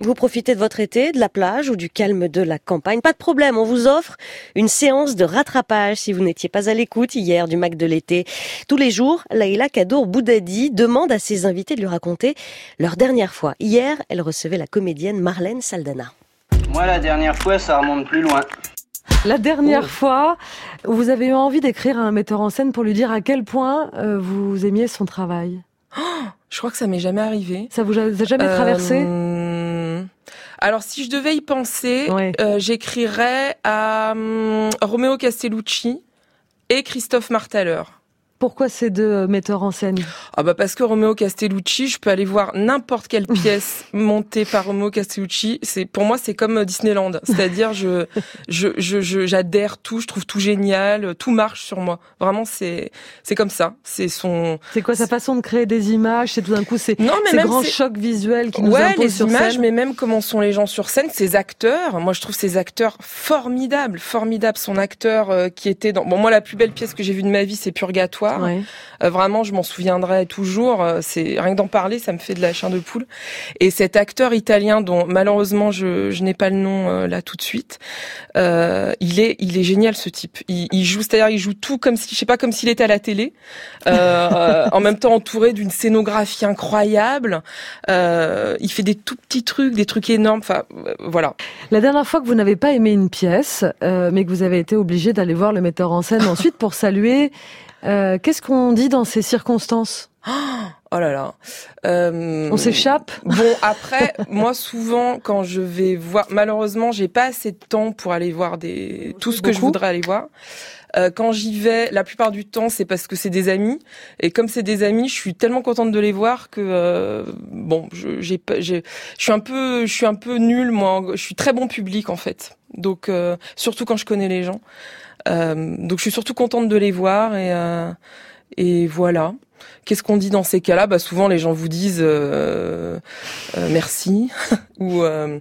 Vous profitez de votre été, de la plage ou du calme de la campagne Pas de problème, on vous offre une séance de rattrapage si vous n'étiez pas à l'écoute hier du Mac de l'été. Tous les jours, Laïla Kadour Boudadi demande à ses invités de lui raconter leur dernière fois. Hier, elle recevait la comédienne Marlène Saldana. Moi, la dernière fois, ça remonte plus loin. La dernière fois, vous avez eu envie d'écrire à un metteur en scène pour lui dire à quel point euh, vous aimiez son travail. Je crois que ça m'est jamais arrivé. Ça vous a jamais traversé? Euh, Alors, si je devais y penser, Ouais. euh, j'écrirais à hum, Romeo Castellucci et Christophe Martaler. Pourquoi ces deux euh, metteurs en scène? Ah bah parce que Romeo Castellucci, je peux aller voir n'importe quelle pièce montée par Romeo Castellucci. C'est pour moi c'est comme euh, Disneyland, c'est-à-dire je je je j'adhère tout, je trouve tout génial, tout marche sur moi. Vraiment c'est c'est comme ça. C'est son C'est quoi sa façon de créer des images? C'est tout d'un coup ces, non mais ces même grands c'est- chocs visuels qui nous ouais, imposent les sur images, scène. mais même comment sont les gens sur scène, ces acteurs. Moi, je trouve ces acteurs formidables, formidables. Son acteur euh, qui était dans. Bon, moi, la plus belle pièce que j'ai vue de ma vie, c'est Purgatoire. Ouais. Euh, vraiment, je m'en souviendrai toujours. Euh, c'est rien que d'en parler, ça me fait de la chair de poule. Et cet acteur italien, dont malheureusement je, je n'ai pas le nom euh, là tout de suite, euh, il est il est génial ce type. Il, il joue, c'est-à-dire il joue tout comme si je sais pas comme s'il était à la télé, en même temps entouré d'une scénographie incroyable. Il fait des tout petits trucs, des trucs énormes. Enfin voilà. La dernière fois que vous n'avez pas aimé une pièce, mais que vous avez été obligé d'aller voir le metteur en scène ensuite pour saluer, euh, qu'est-ce qu'on dit dans ces circonstances? Oh là là. Euh, On s'échappe Bon après, moi souvent quand je vais voir, malheureusement j'ai pas assez de temps pour aller voir des tout ce que je voudrais aller voir. Euh, quand j'y vais, la plupart du temps c'est parce que c'est des amis et comme c'est des amis, je suis tellement contente de les voir que euh, bon, je j'ai j'ai je suis un peu je suis un peu nulle moi, je suis très bon public en fait. Donc euh, surtout quand je connais les gens. Euh, donc je suis surtout contente de les voir et euh, et voilà. Qu'est-ce qu'on dit dans ces cas-là? Bah souvent les gens vous disent euh, euh, merci. Ou euh,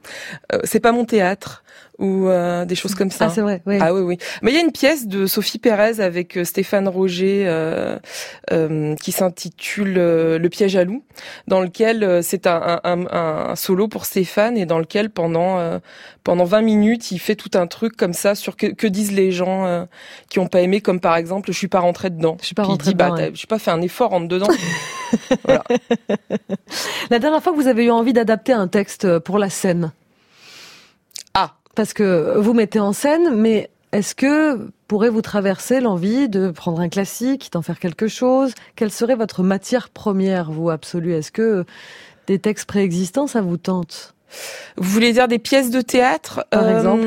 c'est pas mon théâtre ou euh, des choses comme ça. Ah, c'est vrai, oui. Ah oui oui. Mais il y a une pièce de Sophie Pérez avec euh, Stéphane Roger euh, euh, qui s'intitule euh, Le piège à loup, dans lequel euh, c'est un, un, un, solo pour Stéphane et dans lequel pendant euh, pendant 20 minutes il fait tout un truc comme ça sur que, que disent les gens euh, qui ont pas aimé, comme par exemple je suis pas rentré dedans. Je suis pas dit, bah, dedans, ouais. je suis pas fait un effort rentre dedans. voilà. La dernière fois que vous avez eu envie d'adapter un texte pour la scène? Parce que vous mettez en scène, mais est-ce que pourrait vous traverser l'envie de prendre un classique, d'en faire quelque chose? Quelle serait votre matière première, vous, absolue? Est-ce que des textes préexistants, ça vous tente? Vous voulez dire des pièces de théâtre? Par exemple.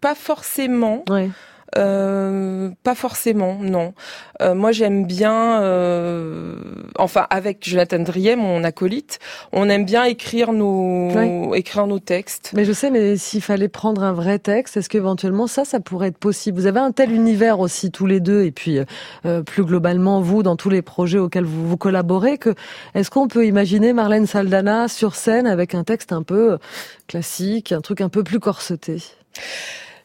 Pas forcément. Ouais. Euh, pas forcément, non. Euh, moi, j'aime bien, euh, enfin, avec Jonathan Driet, mon acolyte, on aime bien écrire nos, écrire nos textes. Mais je sais, mais s'il fallait prendre un vrai texte, est-ce qu'éventuellement ça, ça pourrait être possible? Vous avez un tel univers aussi tous les deux, et puis euh, plus globalement vous dans tous les projets auxquels vous, vous collaborez, que est-ce qu'on peut imaginer Marlène Saldana sur scène avec un texte un peu euh, classique, un truc un peu plus corseté?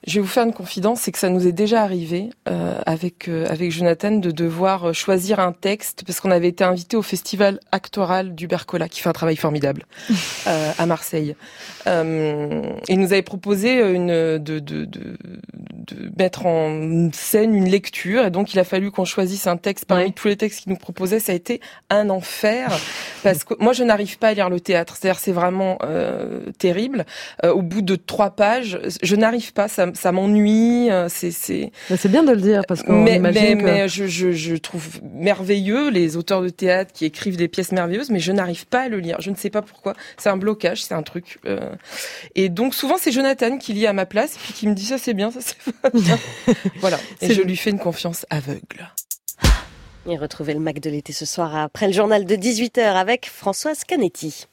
Je vais vous faire une confidence, c'est que ça nous est déjà arrivé euh, avec euh, avec Jonathan de devoir euh, choisir un texte parce qu'on avait été invité au festival actoral du Bercola qui fait un travail formidable euh, à Marseille. Euh, il nous avait proposé une de, de, de, de mettre en scène une lecture et donc il a fallu qu'on choisisse un texte parmi Ouais. tous les textes qu'il nous proposait. Ça a été un enfer parce que moi je n'arrive pas à lire le théâtre. C'est-à-dire c'est vraiment euh, terrible. Euh, au bout de trois pages, je n'arrive pas. Ça, ça m'ennuie. euh, C'est c'est Mais C'est bien de le dire parce qu'on mais, mais, que mais je, je, je trouve merveilleux les auteurs de théâtre qui écrivent des pièces merveilleuses, mais je n'arrive pas à le lire. Je ne sais pas pourquoi. C'est un blocage, c'est un truc. euh. Et donc souvent c'est Jonathan qui lit à ma place, puis qui me dit ça c'est bien, ça c'est. voilà. Et je lui fais une confiance aveugle. Et retrouvez le Mac de l'été ce soir après le journal de 18h avec Françoise Canetti.